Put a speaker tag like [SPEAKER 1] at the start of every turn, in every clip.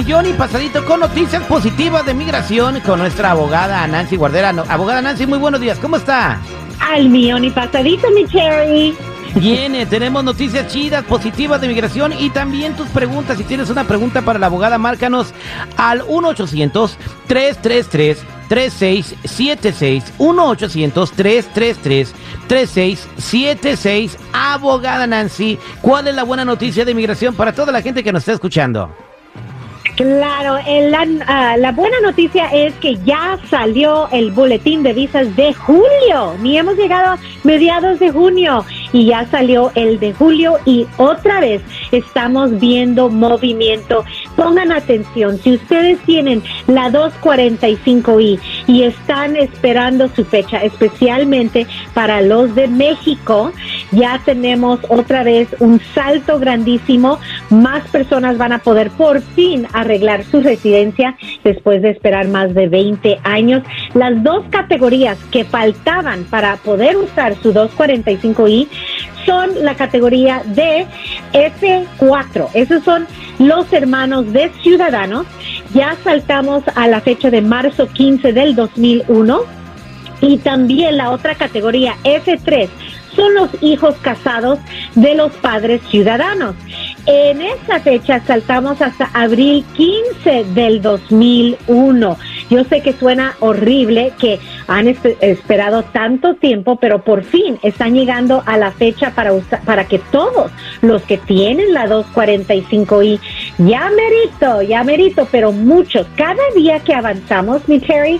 [SPEAKER 1] millón y pasadito con noticias positivas de migración con nuestra abogada Nancy Guardera. No, abogada Nancy, muy buenos días, ¿cómo está?
[SPEAKER 2] Al millón y pasadito, mi Cherry.
[SPEAKER 1] Bien, eh, tenemos noticias chidas, positivas de migración y también tus preguntas. Si tienes una pregunta para la abogada, márcanos al 1-800-333-3676. 1-800-333-3676. Abogada Nancy, ¿cuál es la buena noticia de migración para toda la gente que nos está escuchando?
[SPEAKER 2] Claro, la, ah, la buena noticia es que ya salió el boletín de visas de julio. Ni hemos llegado a mediados de junio y ya salió el de julio y otra vez estamos viendo movimiento. Pongan atención, si ustedes tienen la 245i y están esperando su fecha, especialmente para los de México, ya tenemos otra vez un salto grandísimo. Más personas van a poder por fin arreglar su residencia después de esperar más de 20 años. Las dos categorías que faltaban para poder usar su 245i son la categoría de F4. Esos son los hermanos de ciudadanos. Ya saltamos a la fecha de marzo 15 del 2001. Y también la otra categoría, F3, son los hijos casados de los padres ciudadanos. En esa fecha saltamos hasta abril 15 del 2001. Yo sé que suena horrible que han espe- esperado tanto tiempo, pero por fin están llegando a la fecha para, para que todos los que tienen la 245i, ya merito, ya merito, pero muchos, cada día que avanzamos, mi Terry,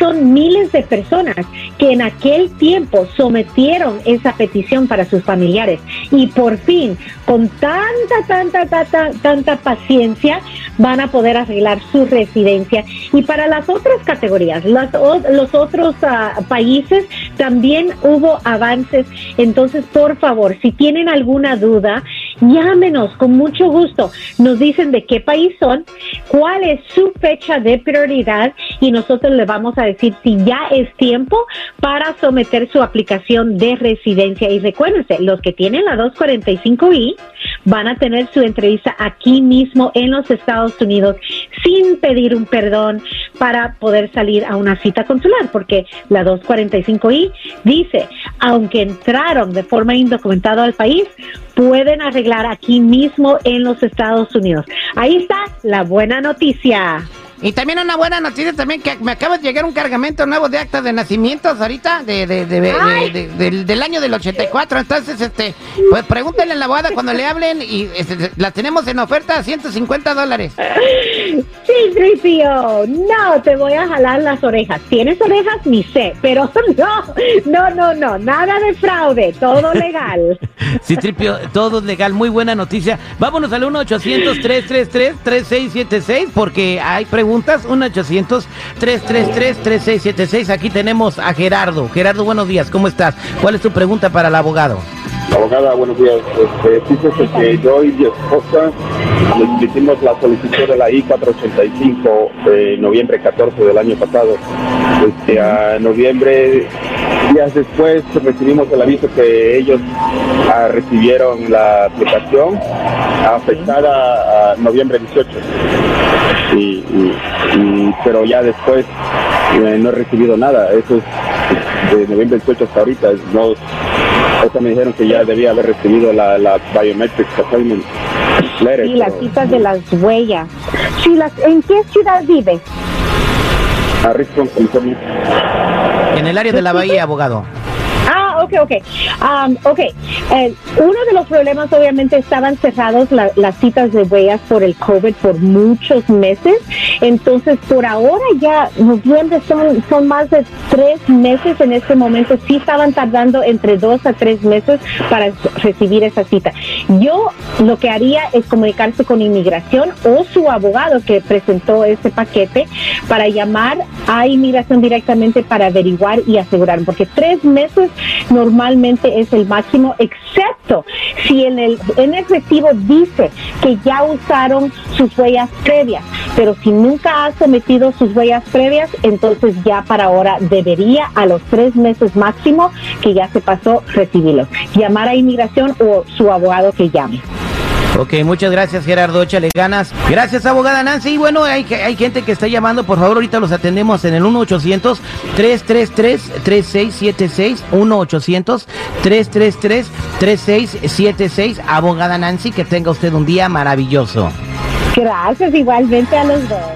[SPEAKER 2] son miles de personas que en aquel tiempo sometieron esa petición para sus familiares y por fin, con tanta, tanta, tanta, tanta paciencia, van a poder arreglar su residencia. Y para las otras categorías, las los otros ah, países, también hubo avances. Entonces, por favor, si tienen alguna duda, llámenos con mucho gusto. Nos dicen de qué país son, cuál es su fecha de prioridad y nosotros le vamos a decir si ya es tiempo para someter su aplicación de residencia. Y recuérdense, los que tienen la 245i van a tener su entrevista aquí mismo en los Estados Unidos sin pedir un perdón para poder salir a una cita consular, porque la 245i dice, aunque entraron de forma indocumentada al país, pueden arreglar aquí mismo en los Estados Unidos. Ahí está la buena noticia.
[SPEAKER 1] Y también una buena noticia también que me acaba de llegar un cargamento nuevo de actas de nacimientos ahorita de, de- de- de- del, del año del 84. Entonces, este, pues pregúntenle a la abogada cuando le hablen y este, la tenemos en oferta a 150 dólares.
[SPEAKER 2] Sí, Tripio, no te voy a jalar las orejas. ¿Tienes orejas? Ni sé, pero no, no, no, no, nada de fraude, todo legal.
[SPEAKER 1] Sí, Tripio, todo legal, muy buena noticia. Vámonos al 1-800-333-3676 porque hay preguntas. 1-800-333-3676. Aquí tenemos a Gerardo. Gerardo, buenos días, ¿cómo estás? ¿Cuál es tu pregunta para el abogado?
[SPEAKER 3] Abogada, buenos días. Este, fíjese que yo y mi esposa les hicimos la solicitud de la I-485 de noviembre 14 del año pasado. Este, a noviembre, días después, recibimos el aviso que ellos ah, recibieron la aplicación afectada a noviembre 18. Y, y- y- pero ya después eh, no he recibido nada. Eso es de noviembre 18 hasta ahorita. No, Ahorita me dijeron que ya debía haber recibido la, la Biometrics Appointment Letter.
[SPEAKER 2] Y las
[SPEAKER 3] pero
[SPEAKER 2] citas de las huellas. Sí, las, ¿En qué ciudad vives?
[SPEAKER 3] A Richmond, California.
[SPEAKER 1] En el área de la bahía, abogado.
[SPEAKER 2] Ok, ok. Um, ok, eh, uno de los problemas obviamente estaban cerrados la- las citas de huellas por el COVID por muchos meses. Entonces, por ahora ya, noviembre son, son más de tres meses en este momento. Sí estaban tardando entre dos a tres meses para recibir esa cita. Yo lo que haría es comunicarse con inmigración o su abogado que presentó ese paquete para llamar a inmigración directamente para averiguar y asegurar, porque tres meses normalmente es el máximo, excepto si en el, en el recibo dice que ya usaron sus huellas previas, pero si nunca ha sometido sus huellas previas, entonces ya para ahora debería a los tres meses máximo que ya se pasó recibirlo. Llamar a inmigración o su abogado que llame.
[SPEAKER 1] Ok, muchas gracias Gerardo, échale ganas. Gracias abogada Nancy. Y bueno, hay, hay gente que está llamando, por favor, ahorita los atendemos en el 1-800-333-3676, 1-800-333-3676. Abogada Nancy, que tenga usted un día maravilloso.
[SPEAKER 2] Gracias igualmente a los dos.